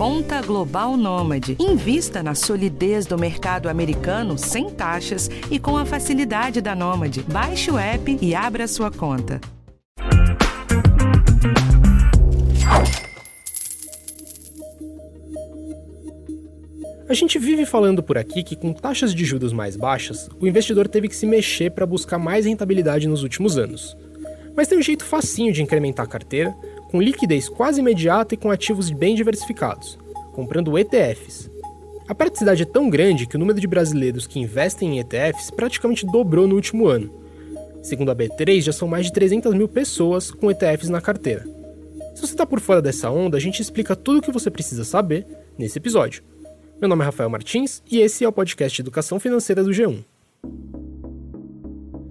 Conta Global Nômade. Invista na solidez do mercado americano sem taxas e com a facilidade da Nômade. Baixe o app e abra sua conta. A gente vive falando por aqui que com taxas de juros mais baixas, o investidor teve que se mexer para buscar mais rentabilidade nos últimos anos. Mas tem um jeito facinho de incrementar a carteira, com liquidez quase imediata e com ativos bem diversificados, comprando ETFs. A praticidade é tão grande que o número de brasileiros que investem em ETFs praticamente dobrou no último ano. Segundo a B3, já são mais de 300 mil pessoas com ETFs na carteira. Se você está por fora dessa onda, a gente explica tudo o que você precisa saber nesse episódio. Meu nome é Rafael Martins e esse é o podcast Educação Financeira do G1.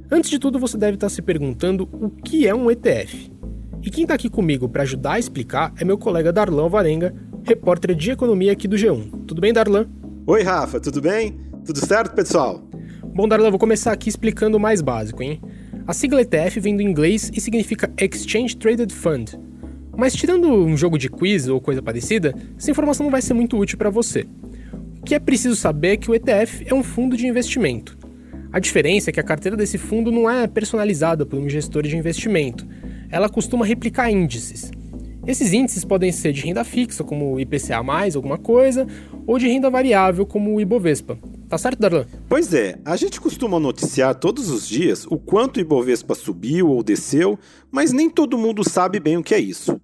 Antes de tudo, você deve estar se perguntando o que é um ETF. E quem está aqui comigo para ajudar a explicar é meu colega Darlan Varenga, repórter de economia aqui do G1. Tudo bem, Darlan? Oi, Rafa, tudo bem? Tudo certo, pessoal? Bom, Darlan, vou começar aqui explicando o mais básico, hein? A sigla ETF vem do inglês e significa Exchange Traded Fund. Mas tirando um jogo de quiz ou coisa parecida, essa informação não vai ser muito útil para você. O que é preciso saber é que o ETF é um fundo de investimento. A diferença é que a carteira desse fundo não é personalizada por um gestor de investimento. Ela costuma replicar índices. Esses índices podem ser de renda fixa, como o IPCA, alguma coisa, ou de renda variável, como o Ibovespa. Tá certo, Darlan? Pois é, a gente costuma noticiar todos os dias o quanto o Ibovespa subiu ou desceu, mas nem todo mundo sabe bem o que é isso.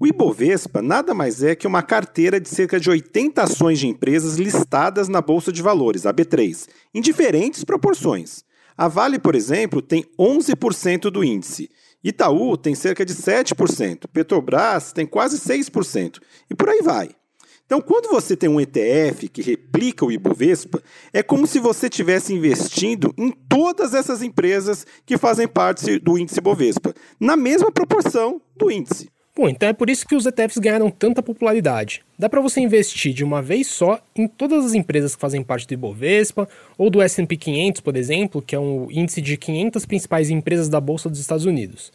O Ibovespa nada mais é que uma carteira de cerca de 80 ações de empresas listadas na Bolsa de Valores, a B3, em diferentes proporções. A Vale, por exemplo, tem 11% do índice. Itaú tem cerca de 7%, Petrobras tem quase 6% e por aí vai. Então, quando você tem um ETF que replica o Ibovespa, é como se você estivesse investindo em todas essas empresas que fazem parte do índice Ibovespa, na mesma proporção do índice. Bom, então é por isso que os ETFs ganharam tanta popularidade. Dá para você investir de uma vez só em todas as empresas que fazem parte do Ibovespa ou do S&P 500, por exemplo, que é um índice de 500 principais empresas da bolsa dos Estados Unidos.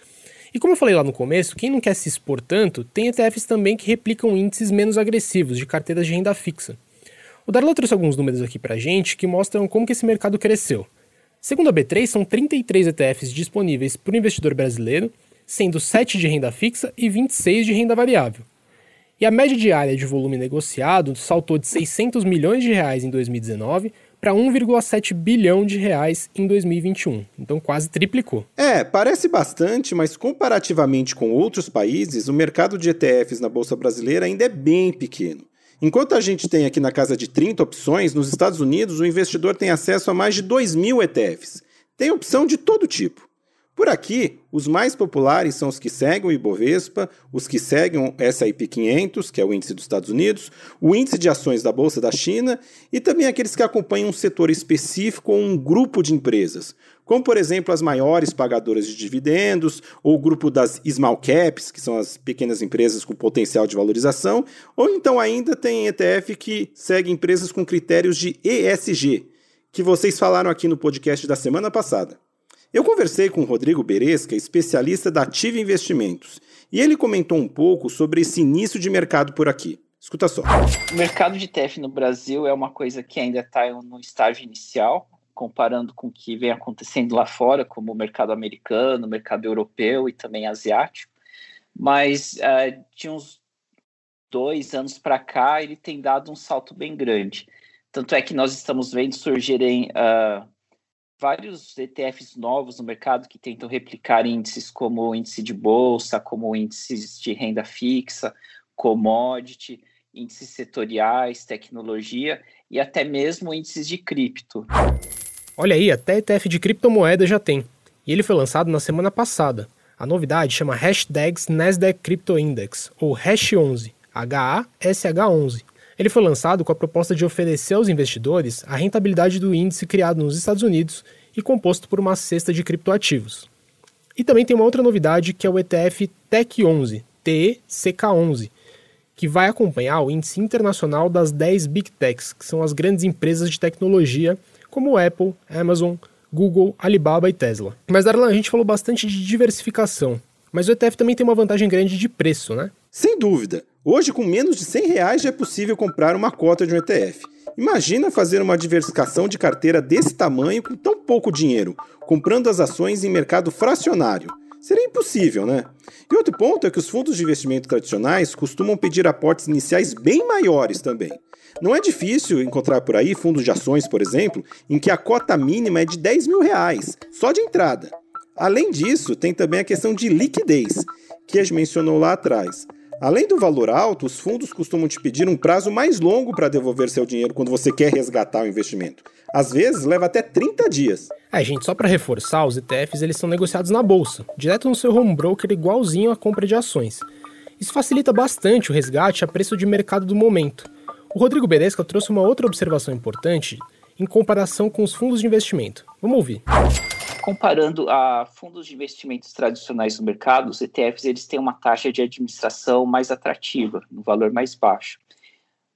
E como eu falei lá no começo, quem não quer se expor tanto, tem ETFs também que replicam índices menos agressivos de carteiras de renda fixa. O Darla trouxe alguns números aqui pra gente que mostram como que esse mercado cresceu. Segundo a B3, são 33 ETFs disponíveis para o investidor brasileiro sendo 7 de renda fixa e 26 de renda variável. E a média diária de volume negociado saltou de 600 milhões de reais em 2019 para 1,7 bilhão de reais em 2021. Então quase triplicou. É, parece bastante, mas comparativamente com outros países, o mercado de ETFs na bolsa brasileira ainda é bem pequeno. Enquanto a gente tem aqui na casa de 30 opções, nos Estados Unidos o investidor tem acesso a mais de 2 mil ETFs. Tem opção de todo tipo. Por aqui, os mais populares são os que seguem o Ibovespa, os que seguem o S&P 500, que é o índice dos Estados Unidos, o índice de ações da Bolsa da China e também aqueles que acompanham um setor específico ou um grupo de empresas, como por exemplo as maiores pagadoras de dividendos, ou o grupo das small caps, que são as pequenas empresas com potencial de valorização, ou então ainda tem ETF que segue empresas com critérios de ESG, que vocês falaram aqui no podcast da semana passada. Eu conversei com o Rodrigo Beresca, especialista da Ativa Investimentos, e ele comentou um pouco sobre esse início de mercado por aqui. Escuta só. O mercado de TF no Brasil é uma coisa que ainda está no estágio inicial, comparando com o que vem acontecendo lá fora, como o mercado americano, o mercado europeu e também asiático. Mas uh, de uns dois anos para cá, ele tem dado um salto bem grande. Tanto é que nós estamos vendo surgirem uh, vários ETFs novos no mercado que tentam replicar índices como o índice de bolsa, como índices de renda fixa, commodity, índices setoriais, tecnologia e até mesmo índices de cripto. Olha aí, até ETF de criptomoeda já tem. E ele foi lançado na semana passada. A novidade chama Hashtags Nasdaq Crypto Index, ou Hash11, H-A-S-H-11. Ele foi lançado com a proposta de oferecer aos investidores a rentabilidade do índice criado nos Estados Unidos e composto por uma cesta de criptoativos. E também tem uma outra novidade que é o ETF TEC11, TECK11, que vai acompanhar o índice internacional das 10 Big Techs, que são as grandes empresas de tecnologia como Apple, Amazon, Google, Alibaba e Tesla. Mas Darlan, a gente falou bastante de diversificação, mas o ETF também tem uma vantagem grande de preço, né? Sem dúvida. Hoje, com menos de 100 reais, já é possível comprar uma cota de um ETF. Imagina fazer uma diversificação de carteira desse tamanho com tão pouco dinheiro, comprando as ações em mercado fracionário. Seria impossível, né? E outro ponto é que os fundos de investimento tradicionais costumam pedir aportes iniciais bem maiores também. Não é difícil encontrar por aí fundos de ações, por exemplo, em que a cota mínima é de 10 mil reais, só de entrada. Além disso, tem também a questão de liquidez, que a gente mencionou lá atrás. Além do valor alto, os fundos costumam te pedir um prazo mais longo para devolver seu dinheiro quando você quer resgatar o investimento. Às vezes leva até 30 dias. É, gente, só para reforçar, os ETFs eles são negociados na bolsa, direto no seu home broker igualzinho à compra de ações. Isso facilita bastante o resgate a preço de mercado do momento. O Rodrigo Beresca trouxe uma outra observação importante em comparação com os fundos de investimento. Vamos ouvir comparando a fundos de investimentos tradicionais no mercado, os ETFs eles têm uma taxa de administração mais atrativa, no um valor mais baixo.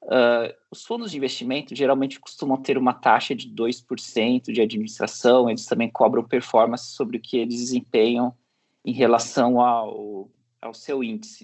Uh, os fundos de investimento geralmente costumam ter uma taxa de 2% de administração, eles também cobram performance sobre o que eles desempenham em relação ao, ao seu índice.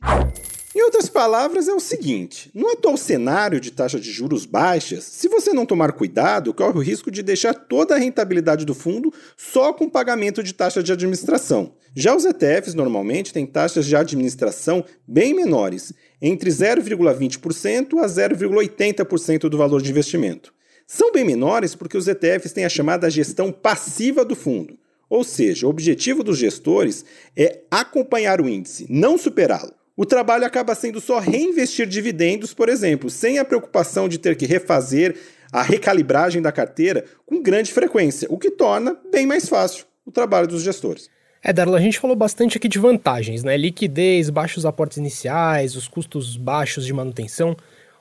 Em outras palavras, é o seguinte: no atual cenário de taxa de juros baixas, se você não tomar cuidado, corre o risco de deixar toda a rentabilidade do fundo só com pagamento de taxa de administração. Já os ETFs normalmente têm taxas de administração bem menores, entre 0,20% a 0,80% do valor de investimento. São bem menores porque os ETFs têm a chamada gestão passiva do fundo. Ou seja, o objetivo dos gestores é acompanhar o índice, não superá-lo o trabalho acaba sendo só reinvestir dividendos, por exemplo, sem a preocupação de ter que refazer a recalibragem da carteira com grande frequência, o que torna bem mais fácil o trabalho dos gestores. É, Darla, a gente falou bastante aqui de vantagens, né? Liquidez, baixos aportes iniciais, os custos baixos de manutenção.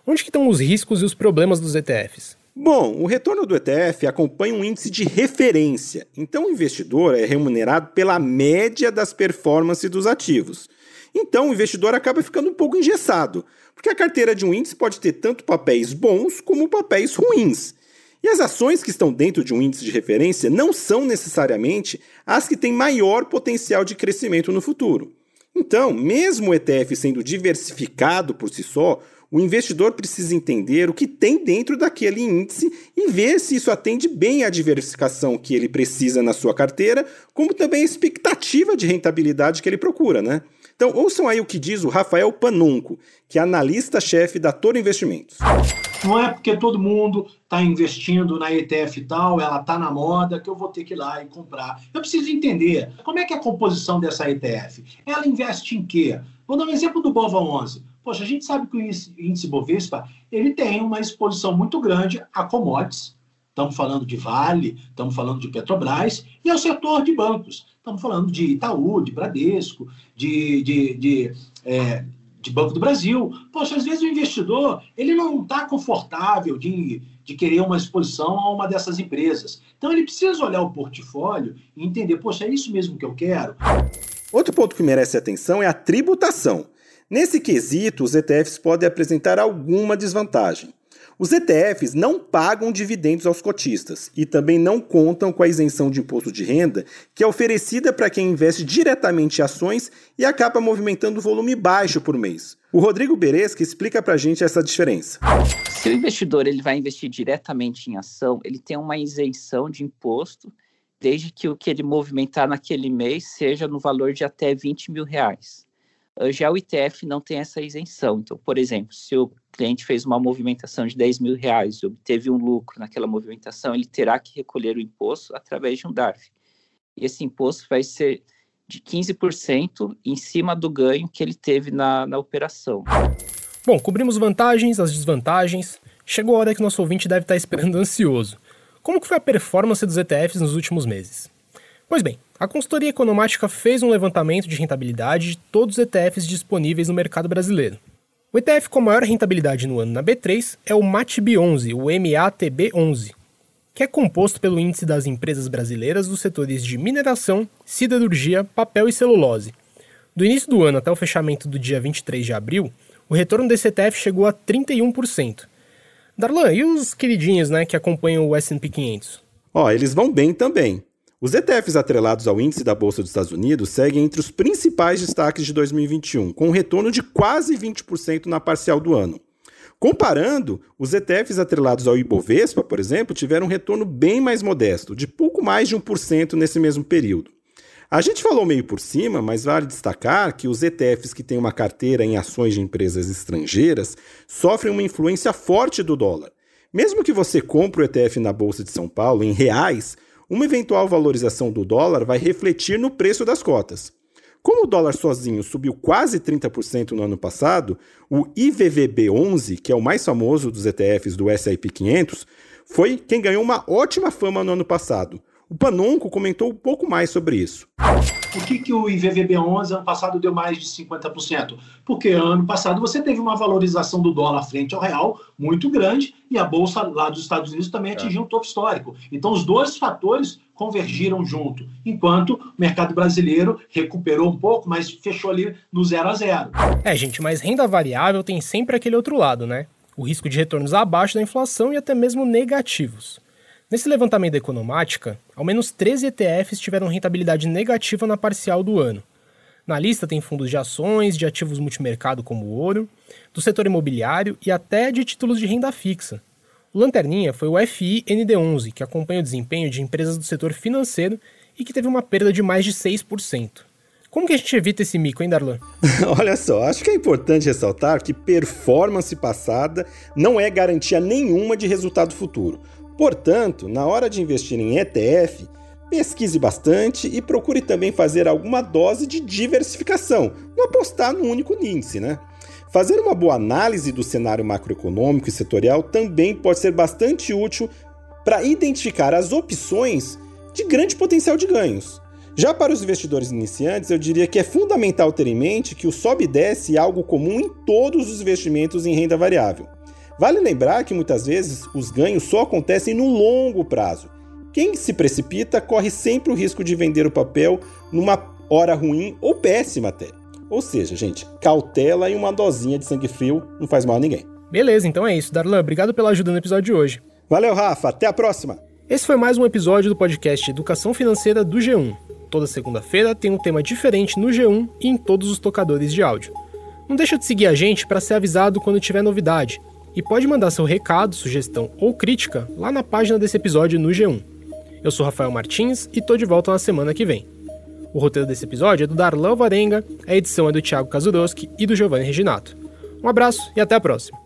Onde que estão os riscos e os problemas dos ETFs? Bom, o retorno do ETF acompanha um índice de referência, então o investidor é remunerado pela média das performances dos ativos. Então o investidor acaba ficando um pouco engessado, porque a carteira de um índice pode ter tanto papéis bons como papéis ruins. E as ações que estão dentro de um índice de referência não são necessariamente as que têm maior potencial de crescimento no futuro. Então, mesmo o ETF sendo diversificado por si só, o investidor precisa entender o que tem dentro daquele índice e ver se isso atende bem à diversificação que ele precisa na sua carteira, como também a expectativa de rentabilidade que ele procura, né? Então, ouçam aí o que diz o Rafael Panunco, que é analista-chefe da Toro Investimentos. Não é porque todo mundo está investindo na ETF e tal, ela está na moda, que eu vou ter que ir lá e comprar. Eu preciso entender como é que é a composição dessa ETF. Ela investe em quê? Vou dar um exemplo do Bova 11. Poxa, a gente sabe que o índice Bovespa ele tem uma exposição muito grande a commodities. Estamos falando de Vale, estamos falando de Petrobras e ao setor de bancos. Estamos falando de Itaú, de Bradesco, de, de, de, é, de Banco do Brasil. Poxa, às vezes o investidor ele não está confortável de, de querer uma exposição a uma dessas empresas. Então ele precisa olhar o portfólio e entender, poxa, é isso mesmo que eu quero. Outro ponto que merece atenção é a tributação. Nesse quesito, os ETFs podem apresentar alguma desvantagem. Os ETFs não pagam dividendos aos cotistas e também não contam com a isenção de imposto de renda que é oferecida para quem investe diretamente em ações e acaba movimentando volume baixo por mês. O Rodrigo Beresca explica para a gente essa diferença. Se o investidor ele vai investir diretamente em ação, ele tem uma isenção de imposto desde que o que ele movimentar naquele mês seja no valor de até 20 mil reais. Já o ETF não tem essa isenção. Então, por exemplo, se o cliente fez uma movimentação de 10 mil reais e obteve um lucro naquela movimentação, ele terá que recolher o imposto através de um DARF. E esse imposto vai ser de 15% em cima do ganho que ele teve na, na operação. Bom, cobrimos vantagens, as desvantagens. Chegou a hora que o nosso ouvinte deve estar esperando ansioso. Como que foi a performance dos ETFs nos últimos meses? Pois bem, a consultoria economática fez um levantamento de rentabilidade de todos os ETFs disponíveis no mercado brasileiro. O ETF com maior rentabilidade no ano na B3 é o MATB11, o MATB11, que é composto pelo índice das empresas brasileiras dos setores de mineração, siderurgia, papel e celulose. Do início do ano até o fechamento do dia 23 de abril, o retorno desse ETF chegou a 31%. Darlan, e os queridinhos né, que acompanham o S&P 500? Ó, eles vão bem também. Os ETFs atrelados ao índice da Bolsa dos Estados Unidos seguem entre os principais destaques de 2021, com um retorno de quase 20% na parcial do ano. Comparando, os ETFs atrelados ao Ibovespa, por exemplo, tiveram um retorno bem mais modesto, de pouco mais de 1% nesse mesmo período. A gente falou meio por cima, mas vale destacar que os ETFs que têm uma carteira em ações de empresas estrangeiras sofrem uma influência forte do dólar. Mesmo que você compre o ETF na Bolsa de São Paulo em reais, uma eventual valorização do dólar vai refletir no preço das cotas. Como o dólar sozinho subiu quase 30% no ano passado, o IVVB11, que é o mais famoso dos ETFs do S&P 500, foi quem ganhou uma ótima fama no ano passado. O Panonco comentou um pouco mais sobre isso. Por que, que o IVVB11 ano passado deu mais de 50%? Porque ano passado você teve uma valorização do dólar frente ao real muito grande e a bolsa lá dos Estados Unidos também é. atingiu um topo histórico. Então os dois fatores convergiram junto, enquanto o mercado brasileiro recuperou um pouco, mas fechou ali no zero a zero. É, gente, mas renda variável tem sempre aquele outro lado, né? O risco de retornos abaixo da inflação e até mesmo negativos. Nesse levantamento da Economática, ao menos 13 ETFs tiveram rentabilidade negativa na parcial do ano. Na lista tem fundos de ações, de ativos multimercado como ouro, do setor imobiliário e até de títulos de renda fixa. O lanterninha foi o FIND11, que acompanha o desempenho de empresas do setor financeiro e que teve uma perda de mais de 6%. Como que a gente evita esse mico, hein, Darlan? Olha só, acho que é importante ressaltar que performance passada não é garantia nenhuma de resultado futuro. Portanto, na hora de investir em ETF, pesquise bastante e procure também fazer alguma dose de diversificação, não apostar no único índice, né? Fazer uma boa análise do cenário macroeconômico e setorial também pode ser bastante útil para identificar as opções de grande potencial de ganhos. Já para os investidores iniciantes, eu diria que é fundamental ter em mente que o sobe e desce é algo comum em todos os investimentos em renda variável. Vale lembrar que muitas vezes os ganhos só acontecem no longo prazo. Quem se precipita corre sempre o risco de vender o papel numa hora ruim ou péssima até. Ou seja, gente, cautela e uma dosinha de sangue frio não faz mal a ninguém. Beleza, então é isso. Darlan, obrigado pela ajuda no episódio de hoje. Valeu, Rafa. Até a próxima. Esse foi mais um episódio do podcast Educação Financeira do G1. Toda segunda-feira tem um tema diferente no G1 e em todos os tocadores de áudio. Não deixa de seguir a gente para ser avisado quando tiver novidade. E pode mandar seu recado, sugestão ou crítica lá na página desse episódio no G1. Eu sou Rafael Martins e tô de volta na semana que vem. O roteiro desse episódio é do Darlan Varenga, a edição é do Thiago Kazuroski e do Giovanni Reginato. Um abraço e até a próxima.